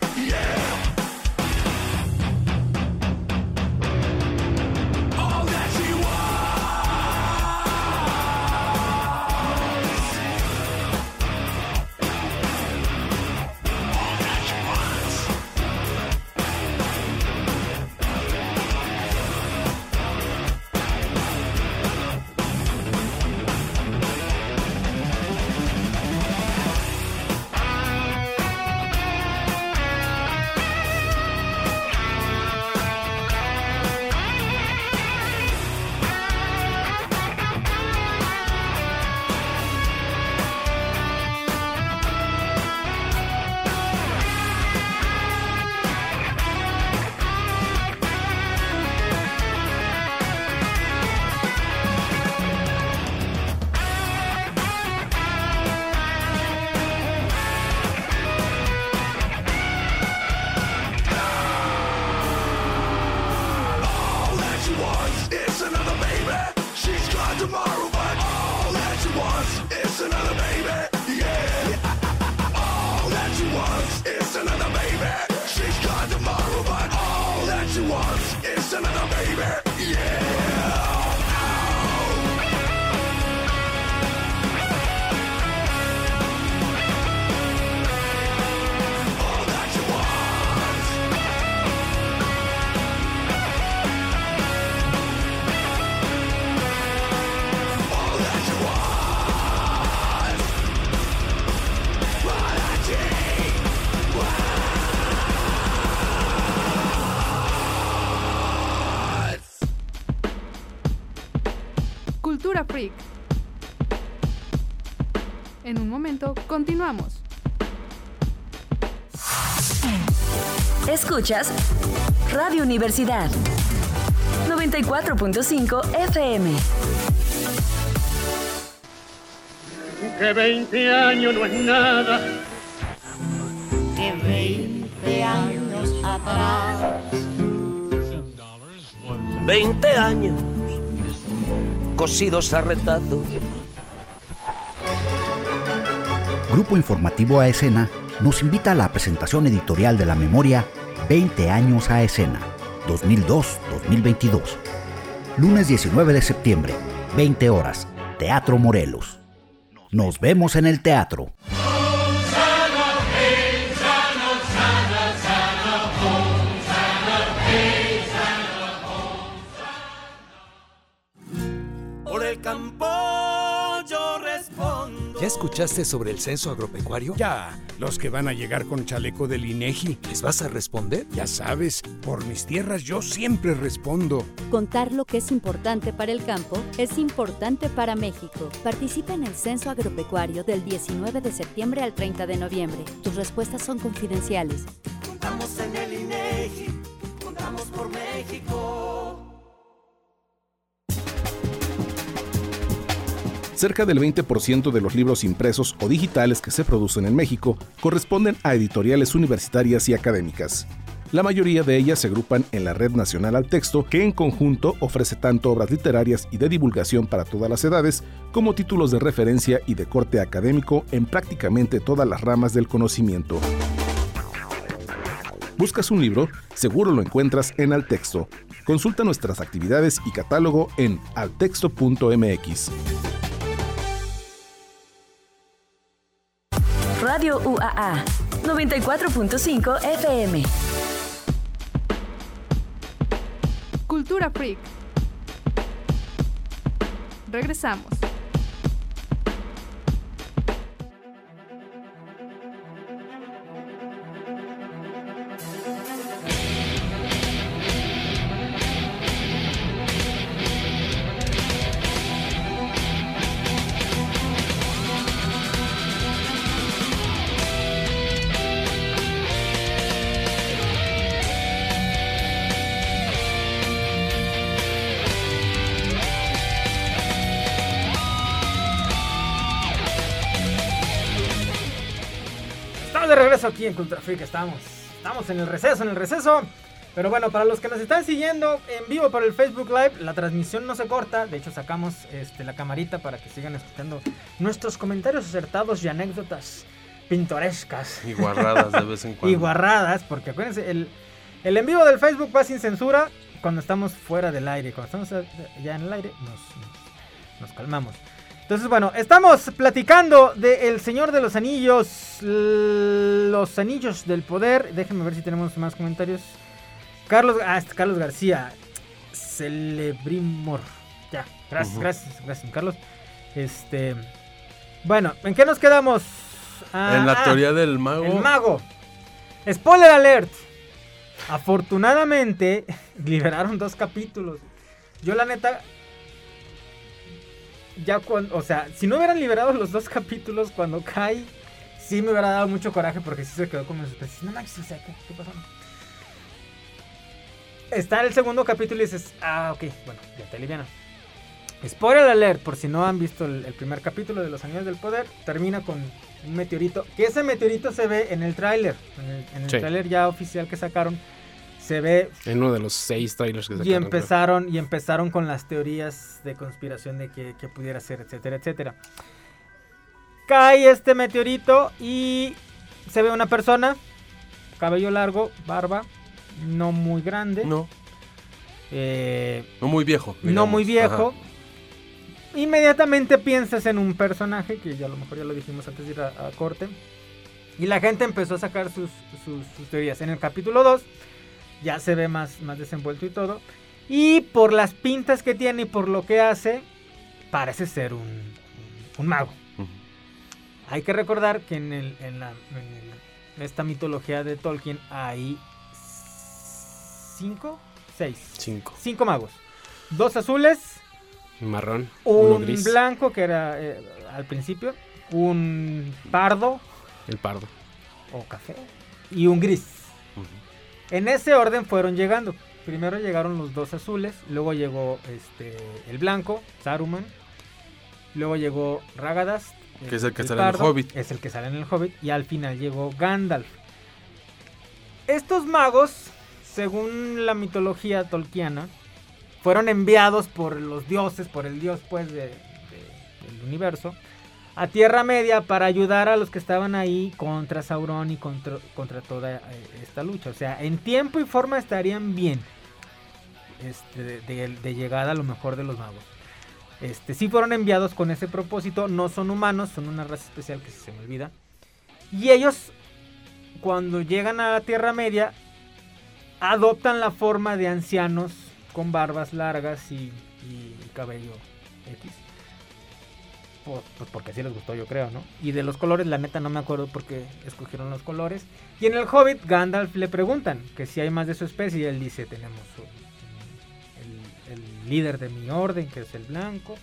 Momento, continuamos. Escuchas Radio Universidad 94.5 FM. Que 20 años no es nada. Que 20 años atrás. 20 años cosidos a retazo. Grupo Informativo a Escena nos invita a la presentación editorial de la memoria 20 años a escena 2002-2022. Lunes 19 de septiembre, 20 horas, Teatro Morelos. Nos vemos en el teatro. ¿Ya escuchaste sobre el censo agropecuario? Ya, los que van a llegar con chaleco del INEGI. ¿Les vas a responder? Ya sabes, por mis tierras yo siempre respondo. Contar lo que es importante para el campo es importante para México. Participa en el Censo Agropecuario del 19 de septiembre al 30 de noviembre. Tus respuestas son confidenciales. Contamos en el INEGI, contamos por México. Cerca del 20% de los libros impresos o digitales que se producen en México corresponden a editoriales universitarias y académicas. La mayoría de ellas se agrupan en la Red Nacional al Texto, que en conjunto ofrece tanto obras literarias y de divulgación para todas las edades, como títulos de referencia y de corte académico en prácticamente todas las ramas del conocimiento. ¿Buscas un libro? Seguro lo encuentras en Altexto. Consulta nuestras actividades y catálogo en altexto.mx. Radio UAA 94.5 FM. Cultura Freak. Regresamos. Aquí en Cultura Freak, estamos. Estamos en el receso, en el receso. Pero bueno, para los que nos están siguiendo en vivo por el Facebook Live, la transmisión no se corta. De hecho, sacamos este, la camarita para que sigan escuchando nuestros comentarios acertados y anécdotas pintorescas. Y guarradas de vez en cuando. Y guarradas, porque acuérdense, el, el en vivo del Facebook va sin censura cuando estamos fuera del aire. Cuando estamos ya en el aire, nos, nos, nos calmamos. Entonces, bueno, estamos platicando de El Señor de los Anillos, los Anillos del Poder. Déjenme ver si tenemos más comentarios. Carlos, ah, este, Carlos García, Celebrimor. Ya, gracias, gracias, gracias, Carlos. Este, bueno, ¿en qué nos quedamos? Ah, en la ah, teoría del mago. El mago. Spoiler alert. Afortunadamente liberaron dos capítulos. Yo la neta ya cuando, o sea, si no hubieran liberado los dos capítulos cuando cae, sí me hubiera dado mucho coraje porque sí se quedó como en suspense. No manches, o sea, ¿qué, qué pasó? Está el segundo capítulo y dices, ah, ok, bueno, ya te alivianan. Spoiler alert, por si no han visto el, el primer capítulo de Los Años del Poder, termina con un meteorito, que ese meteorito se ve en el tráiler, en el, en el Sí. tráiler ya oficial que sacaron, se ve En uno de los seis trailers que y sacaron. creo. empezaron, y empezaron con las teorías de conspiración de que, que pudiera ser, etcétera, etcétera. Cae este meteorito y se ve una persona, cabello largo, barba, no muy grande. No. Eh, No muy viejo. no muy viejo. Ajá. Inmediatamente piensas en un personaje, que ya a lo mejor ya lo dijimos antes de ir a, a corte. Y la gente empezó a sacar sus, sus- sus teorías. En el capítulo 2 ya se ve más, más desenvuelto y todo. Y por las pintas que tiene y por lo que hace, parece ser un, un- un mago. Hay que recordar que en, el, en, la, en el- esta mitología de Tolkien hay cinco, seis, Cinco. cinco magos. Dos azules, Marrón. uno un gris. blanco que era eh, al principio, un pardo El pardo. o café y un gris. En ese orden fueron llegando. Primero llegaron los dos azules, luego llegó este el blanco, Saruman, luego llegó Ragadas, Que es el que sale en el Hobbit. es el que sale en el Hobbit y al final llegó Gandalf. Estos magos, según la mitología tolkiana, fueron enviados por los dioses, por el dios pues de- de- del universo, a Tierra Media para ayudar a los que estaban ahí contra Sauron y contra, contra toda eh, esta lucha. O sea, en tiempo y forma estarían bien este, de, llegada a lo mejor de los magos. Este, sí fueron enviados con ese propósito, no son humanos, son una raza especial que se me olvida. Y ellos, cuando llegan a la Tierra Media, adoptan la forma de ancianos con barbas largas y, y cabello X. Por- pues porque así les gustó, yo creo, ¿no? Y de los colores, la neta no me acuerdo por qué escogieron los colores. Y en el Hobbit, Gandalf le preguntan que si hay más de su especie y él dice, tenemos el, el líder de mi orden, que es el blanco.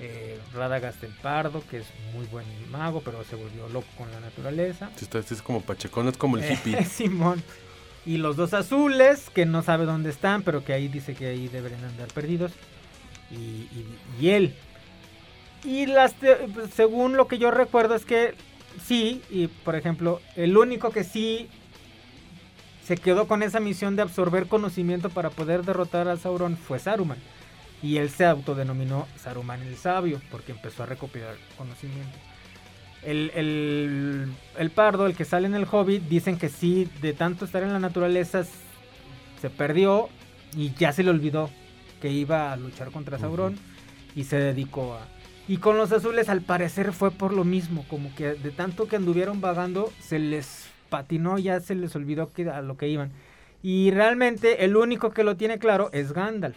eh, Radagast el pardo, que es muy buen mago, pero se volvió loco con la naturaleza. Si está- es como pachecón, es como el hippie. Eh, Simón. Y los dos azules, que no sabe dónde están, pero que ahí dice que ahí deberían andar perdidos. Y, y- y él. Y las te- según lo que yo recuerdo es que sí, y por ejemplo, el único que sí se quedó con esa misión de absorber conocimiento para poder derrotar a Sauron fue Saruman. Y él se autodenominó Saruman el Sabio, porque empezó a recopilar conocimiento. El, el- el pardo, el que sale en el Hobbit, dicen que sí, de tanto estar en la naturaleza, se perdió y ya se le olvidó que iba a luchar contra Sauron y se dedicó a... Y con los azules al parecer fue por lo mismo, como que de tanto que anduvieron vagando, se les patinó, ya se les olvidó que, a lo que iban. Y realmente el único que lo tiene claro es Gandalf.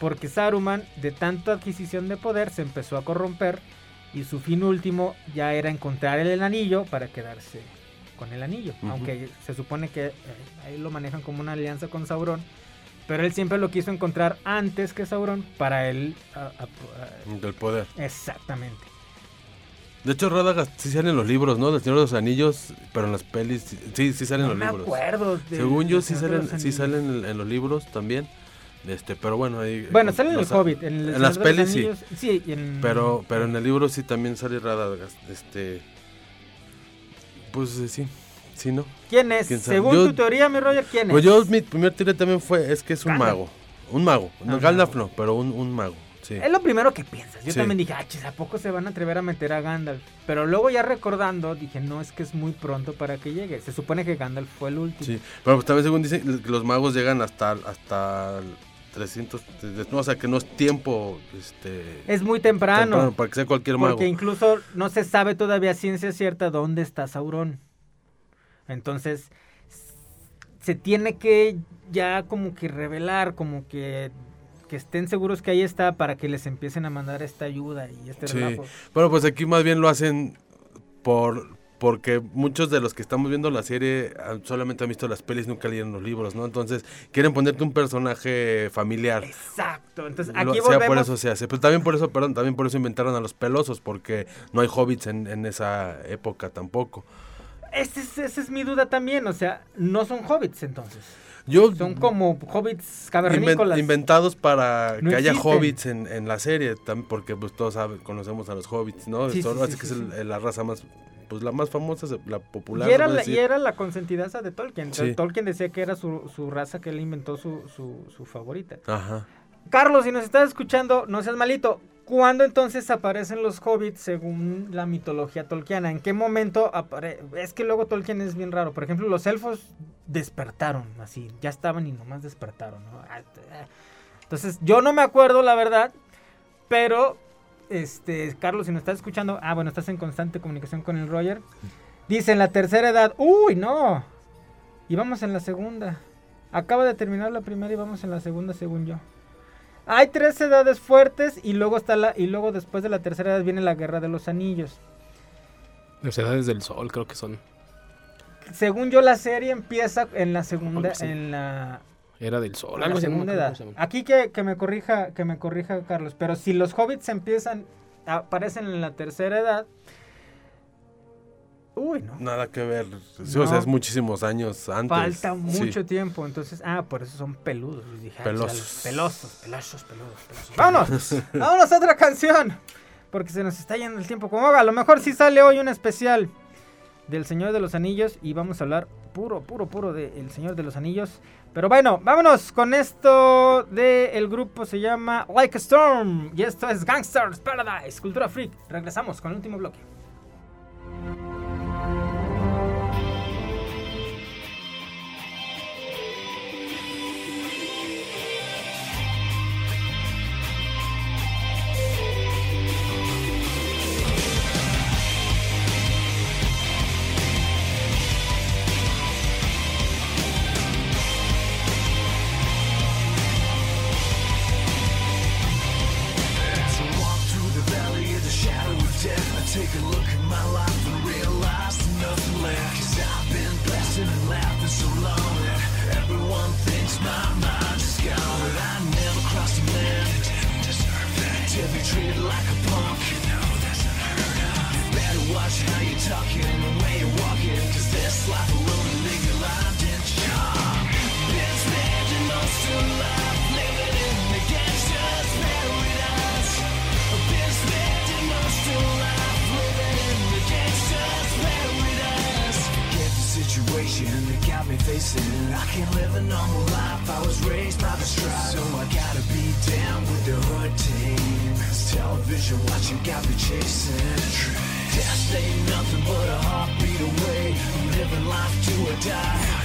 Porque Saruman, de tanta adquisición de poder, se empezó a corromper y su fin último ya era encontrar el anillo para quedarse con el anillo. Aunque se supone que eh, ahí lo manejan como una alianza con Sauron. Pero él siempre lo quiso encontrar antes que Sauron para él... a- a- a- Del poder. exactamente. De hecho, Radagast sí sale en los libros, ¿no? Del Señor de los Anillos, pero en las pelis sí- sí, salen No los me libros. acuerdo Según yo, sí salen, sí salen en, en los libros también. Este, pero bueno, ahí. Bueno, sale en el Hobbit, en el en las pelis sí. Sí, en- Pero, pero en el libro sí también sale Radagast. Este. Pues sí. Sí, ¿no? ¿Quién es? ¿Quién? Según Yo- tu teoría, mi Roger, ¿quién Pues es? yo, mi primer teoría también fue, es que es un Gandalf. mago. Un mago. No. Gandalf no, pero un, un mago. Sí. Es lo primero que piensas. Yo Sí. también dije, ah, chis, ¿a poco se van a atrever a meter a Gandalf? Pero luego ya recordando, dije, no, es que es muy pronto para que llegue. Se supone que Gandalf fue el último. Sí, pero pues también según dicen, que los magos llegan hasta, hasta el 300, no, o sea que no es tiempo, este... Es muy temprano. temprano para que sea cualquier mago. Porque incluso no se sabe todavía ciencia cierta dónde está Sauron. Entonces, se tiene que ya como que revelar, como que, que estén seguros que ahí está para que les empiecen a mandar esta ayuda y este Sí, relajo. bueno, pues aquí más bien lo hacen por porque muchos de los que estamos viendo la serie solamente han visto las pelis, nunca leyeron los libros, ¿no? Entonces quieren ponerte un personaje familiar. Exacto. Entonces, Lo- aquí sea por volvemos. eso se hace. Pero también por eso, perdón, también por eso inventaron a los pelosos, porque no hay hobbits en, en esa época tampoco. Ese es- esa es mi duda también. O sea, no son hobbits entonces. Yo Son como hobbits cavernícolas. inventados para No que haya existen. hobbits en, en la serie, porque pues todos saben, conocemos a los hobbits, ¿no? Sí, Son- sí, así sí, que es el- la raza más, pues la más famosa, la popular. Y era, la, y era la consentidaza de Tolkien. Sí. Tolkien decía que era su, su raza que él inventó su, su, su favorita. Ajá. Carlos, si nos estás escuchando, no seas malito. ¿Cuándo entonces aparecen los hobbits según la mitología tolkiana? ¿En qué momento apare Es que luego Tolkien es bien raro. Por ejemplo, los elfos despertaron, así. Ya estaban y nomás despertaron, ¿no? Ah, ah. Entonces, yo no me acuerdo, la verdad. Pero, este, Carlos, si nos estás escuchando. Ah, bueno, estás en constante comunicación con el Roger. Dice, en la tercera edad. ¡Uy, no! Y vamos en la segunda. Acaba de terminar la primera y vamos en la segunda, según yo. Hay tres edades fuertes y luego está la y luego después de la tercera edad viene la guerra de los anillos. Las edades del sol creo que son. Según yo la serie empieza en la segunda así. en la Era del sol. en la segunda edad. Aquí que, que me corrija que me corrija Carlos, pero si los hobbits empiezan aparecen en la tercera edad. Uy, no. Nada que ver. Sí, O sea, es muchísimos años antes. Falta Sí. mucho tiempo, entonces, ah, por eso son peludos. Dije, ah, Pelosos. pelosos, pelosos, peludos, pelosos. Vámonos, vámonos a otra canción, porque se nos está yendo el tiempo como agua. A lo mejor sí sale hoy un especial del Señor de los Anillos y vamos a hablar puro, puro, puro del Señor de los Anillos. Pero bueno, vámonos con esto de el grupo se llama Like a Storm y esto es Gangsters Paradise, Cultura Freak. Regresamos con el último bloque. Talking the way you're. Cause this life of life living in the paradise. Of life living in the paradise. The situation that got me facing. I can't live a normal life. I was raised by the so I gotta be down with the hood team. Television watching got me chasing. Death ain't nothing but a heartbeat away. I'm living life to a die.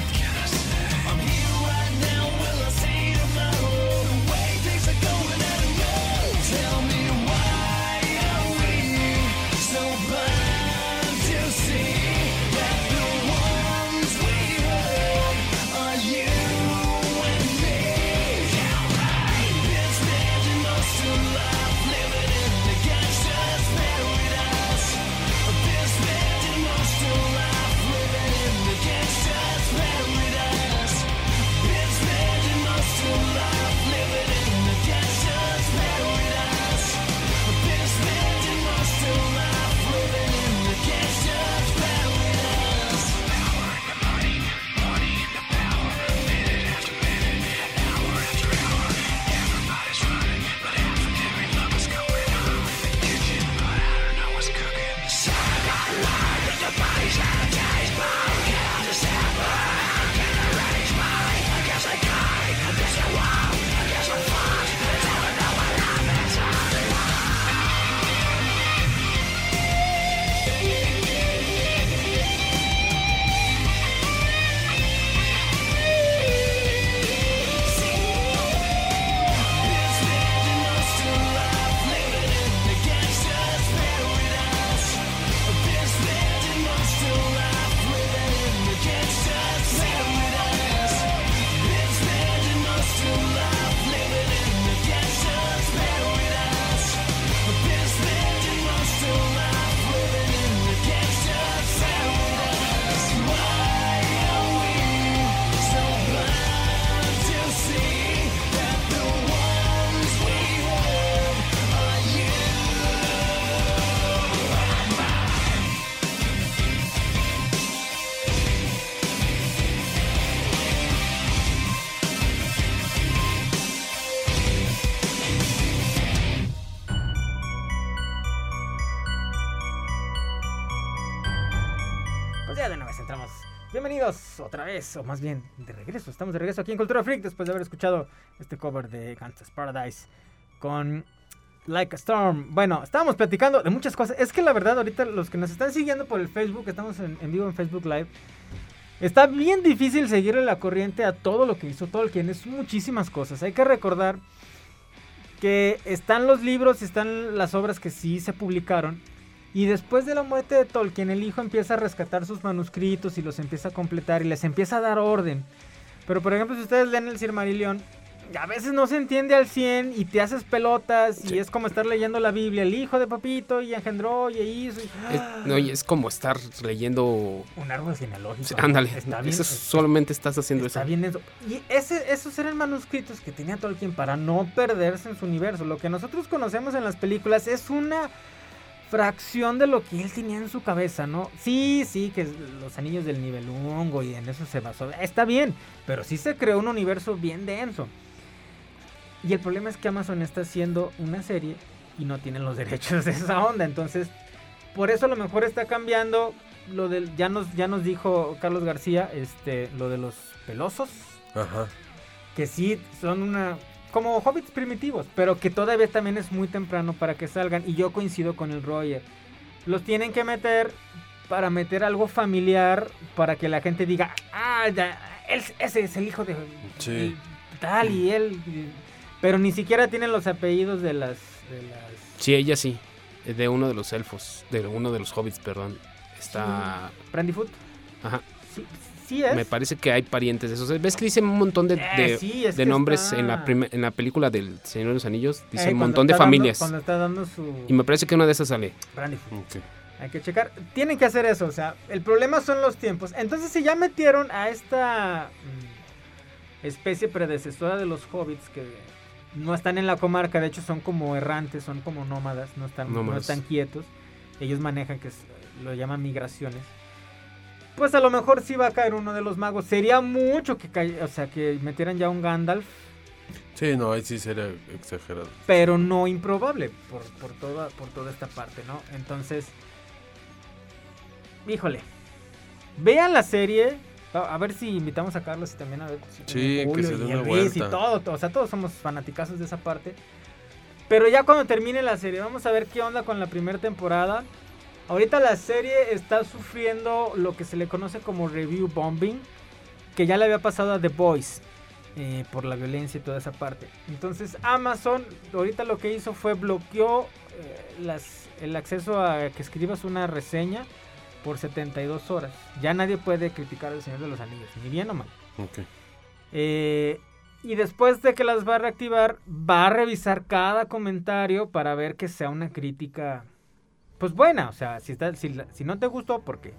Otra vez, o más bien de regreso. Estamos de regreso aquí en Cultura Freak después de haber escuchado este cover de Gangsta's Paradise con Like a Storm. Bueno, estábamos platicando de muchas cosas. Es que la verdad, ahorita los que nos están siguiendo por el Facebook, estamos en, en vivo en Facebook Live. Está bien difícil seguirle la corriente a todo lo que hizo Tolkien. Es muchísimas cosas. Hay que recordar que están los libros y están las obras que sí se publicaron. Y después de la muerte de Tolkien, el hijo empieza a rescatar sus manuscritos y los empieza a completar y les empieza a dar orden. Pero por ejemplo, si ustedes leen el Silmarillion, a veces no se entiende al 100 y te haces pelotas y es como estar leyendo la Biblia. El hijo de papito y engendró y hizo. y- Es, no, y es como estar leyendo. Un árbol genealógico. Sí, Ándale, Está bien, eso es- solamente estás haciendo Está eso. bien eso. Y ese, esos eran manuscritos que tenía Tolkien para no perderse en su universo. Lo que nosotros conocemos en las películas es una fracción de lo que él tenía en su cabeza, ¿no? Sí, sí, que los anillos del Nibelungo y en eso se basó. Está bien, pero sí se creó un universo bien denso. Y el problema es que Amazon está haciendo una serie y no tienen los derechos de esa onda. Entonces, por eso a lo mejor está cambiando lo del. Ya nos, ya nos dijo Carlos García, este, lo de los pelosos. Ajá. Que sí son una. Como hobbits primitivos, pero que todavía también es muy temprano para que salgan. Y yo coincido con el Roger. Los tienen que meter para meter algo familiar para que la gente diga, ah, ya, él, ese es el hijo de Sí. y tal y él. y- pero ni siquiera tienen los apellidos de las, de las Sí, ella sí. De uno de los elfos. De uno de los hobbits, perdón. Está. Brandyfoot. Ajá. Sí, sí es. Me parece que hay parientes de esos. ¿Ves que dice un montón de, Eh, de, sí, nombres está- en, la en la película del Señor de los Anillos? Dice Eh, un montón de dando- familias. cuando está dando su Y me parece que una de esas sale. Hay que checar. Tienen que hacer eso. O sea, el problema son los tiempos. Entonces, si ya metieron a esta mm, especie predecesora de los hobbits que no están en la comarca, de hecho son como errantes, son como nómadas, no están, no están quietos. Ellos manejan, que es- lo llaman migraciones. Pues a lo mejor sí va a caer uno de los magos. Sería mucho que cay- o sea, que metieran ya un Gandalf, Sí, no, ahí sí sería exagerado. pero no improbable por, por, toda, por toda esta parte, ¿no? Entonces, híjole, vean la serie, a, ver si invitamos a Carlos y también a ver si Sí, que se y una y vuelta. todo, o sea, todos somos fanaticazos de esa parte. Pero ya cuando termine la serie, vamos a ver qué onda con la primera temporada. Ahorita la serie está sufriendo lo que se le conoce como review bombing, que ya le había pasado a The Boys eh, por la violencia y toda esa parte. Entonces Amazon ahorita lo que hizo fue bloqueó eh, las, el acceso a que escribas una reseña por 72 horas. Ya nadie puede criticar al Señor de los Anillos, ni bien o mal. Eh, y después de que las va a reactivar, va a revisar cada comentario para ver que sea una crítica, pues buena. O sea, si, está, si, si no te gustó, ¿por qué?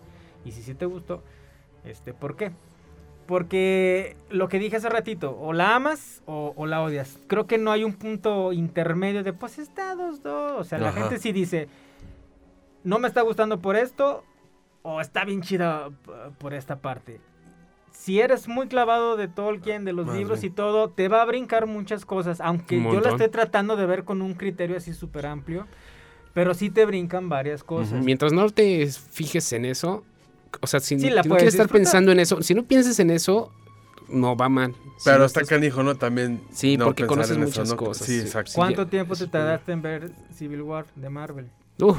Y si sí te gustó, este, ¿por qué? Porque lo que dije hace ratito, o la amas o, o la odias. Creo que no hay un punto intermedio de, pues está dos, dos. O sea, la gente sí dice, no me está gustando por esto, o está bien chida por esta parte. Si eres muy clavado de Tolkien, de los Más libros bien. y todo, te va a brincar muchas cosas, aunque Un yo la estoy tratando de ver con un criterio así súper amplio, pero sí te brincan varias cosas. Mientras no te fijes en eso, o sea, si, Sí, la si no puedes quieres estar disfrutar. pensando en eso, si no piensas en eso, no va mal. Pero no está estás- canijo, ¿no? También. Sí, no porque conoces eso, muchas ¿no? cosas, Sí, exacto. ¿Cuánto tiempo te tardaste en ver Civil War de Marvel?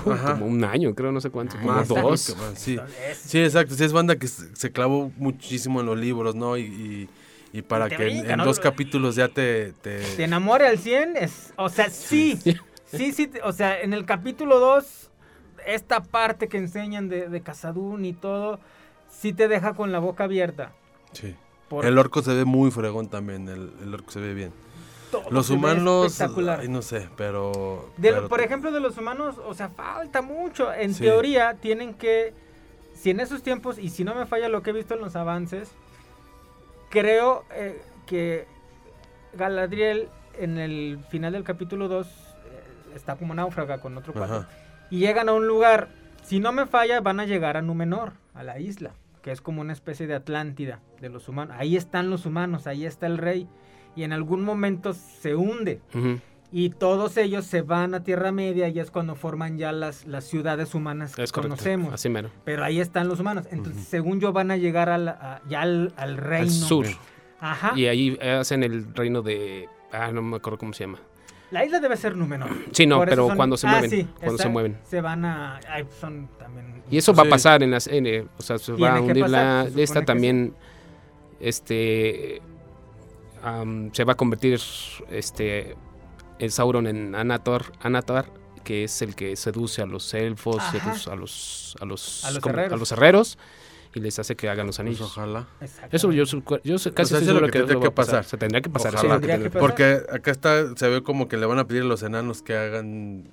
Ajá. como un año, creo, no sé cuánto, como Más, dos. Sí. sí, exacto. Sí, es banda que se clavó muchísimo en los libros, ¿no? Y, y, y para que en, brinca, en ¿no? dos capítulos ya te... te... te enamore al 100 es, o sea, sí, sí, sí, te- o sea, en el capítulo 2, esta parte que enseñan de, de Casadún y todo, sí te deja con la boca abierta. Sí. Por- El orco se ve muy fregón también, el, el orco se ve bien. Todo Los humanos, espectacular. ay, no sé, pero... De- pero- por ejemplo, de los humanos, o sea, falta mucho. En Sí. teoría, tienen que, si en esos tiempos, y si no me falla lo que he visto en los avances, creo eh, que Galadriel en el final del capítulo 2 está como náufraga con otro cuate. Y llegan a un lugar, si no me falla, van a llegar a Númenor, a la isla, que es como una especie de Atlántida de los humanos. Ahí están los humanos, ahí está el rey. Y en algún momento se hunde. Ujú. Y todos ellos se van a Tierra Media y es cuando forman ya las, las ciudades humanas que correcto. conocemos. Así mero. Pero ahí están los humanos. Entonces, según yo, van a llegar al, a- ya al, al reino. Al sur. Ajá. Y ahí hacen el reino de. Ah, no me acuerdo cómo se llama. La isla debe ser Númenor. Sí, no, pero cuando se ah, mueven, sí, cuando se mueven. Se van a. ay, son también. Y eso va a pasar en las. en, eh, o sea, se va ¿Tiene a hundir pasar? la. Esta también. Este. se va a convertir. Este. El Sauron en Anator. Anatar. Que es el que seduce a los elfos, seduce a los. A los, A los herreros, Y les hace que hagan los anillos. ojalá. Eso yo, yo sé- casi Pues estoy es lo que que, tendría que pasar. pasar. Se tendría que pasar. Ojalá. sí, tendría que pasar. Porque acá está, se ve como que le van a pedir a los enanos que hagan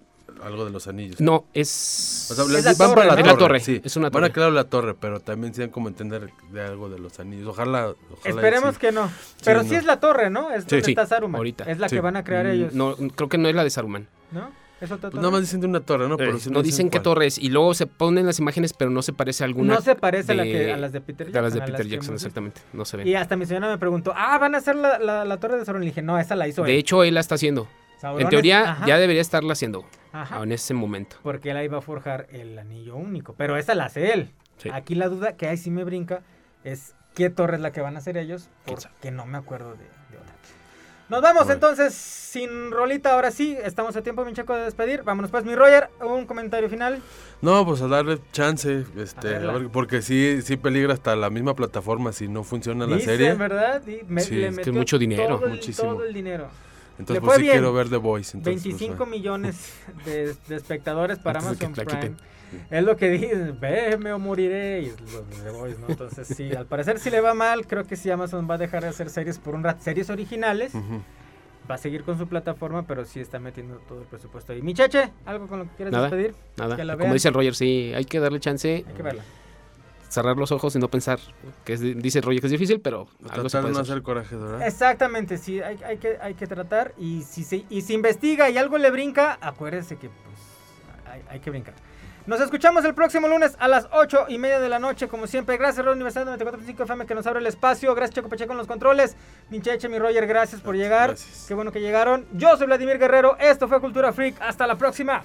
algo de los anillos. No, es. O sea, Es les- la van torre, para la ¿no? torre. Es la torre, sí. es una Van a crear la torre, pero también se dan como a entender de algo de los anillos. Ojalá. ojalá Esperemos sí. que no. Pero sí, no. es la torre, ¿no? Es donde sí, está Saruman. ahorita. Es la Sí. que van a crear Mm, ellos. No, creo que no es la de Saruman. ¿No? ¿Es otra Pues nada más dicen de una torre, ¿no? Pero Eh, no dicen qué torre es. Y luego se ponen las imágenes, pero no se parece a alguna. No se parece a la que- a las de Peter A las de Jackson, a las Peter que Jackson, exactamente. No se ven. Y hasta mi señora me preguntó, ah, van a hacer la, la, la torre de Sauron. Le dije, no, esa la hizo De él. hecho, él la está haciendo. En teoría, ajá. ya debería estarla haciendo. Ajá. En ese momento. Porque él ahí va a forjar el anillo único. Pero esa la hace él. Sí. Aquí la duda que ahí sí me brinca es qué torre es la que van a hacer ellos. Porque no me acuerdo de, de. Nos vamos Bueno. entonces sin rolita. Ahora sí, estamos a tiempo, mi checo, de despedir. Vámonos pues, mi Roger. Un comentario final. No, pues a darle chance, este, A ver, porque sí, sí peligra hasta la misma plataforma si no funciona la serie. ¿verdad? Y me- Sí, le es que metió mucho dinero. todo el- Muchísimo. Todo el dinero. Entonces, pues sí bien. quiero ver The Voice. Entonces, pues, 25 bueno. millones de, de espectadores para de Amazon Prime. quiten. Es lo que dicen, véeme o moriré. Y es lo de The Voice, ¿no? Entonces, sí, al parecer si le va mal, creo que sí Amazon va a dejar de hacer series por un rato, series originales. Va a seguir con su plataforma, pero sí está metiendo todo el presupuesto ahí. Mi cheche, ¿algo con lo que quieres Nada. despedir? Nada. Que la Como dice el Roger, sí, hay que darle chance. Hay que verla. Cerrar los ojos y no pensar. que es, dice el Roger que es difícil, pero algo se Tratar de puede no hacer. hacer coraje, ¿verdad? Exactamente, sí, hay, hay que, hay que tratar. Y si, se, y si investiga y algo le brinca, acuérdese que pues, hay, hay que brincar. Nos escuchamos el próximo lunes a las 8 y media de la noche, como siempre. Gracias, Radio Universidad 94.5 FM, que nos abre el espacio. Gracias, Checo Pacheco, con los controles. Mi Cheche, mi Roger, gracias por llegar. Qué bueno que llegaron. Yo soy Vladimir Guerrero. Esto fue Cultura Freak. Hasta la próxima.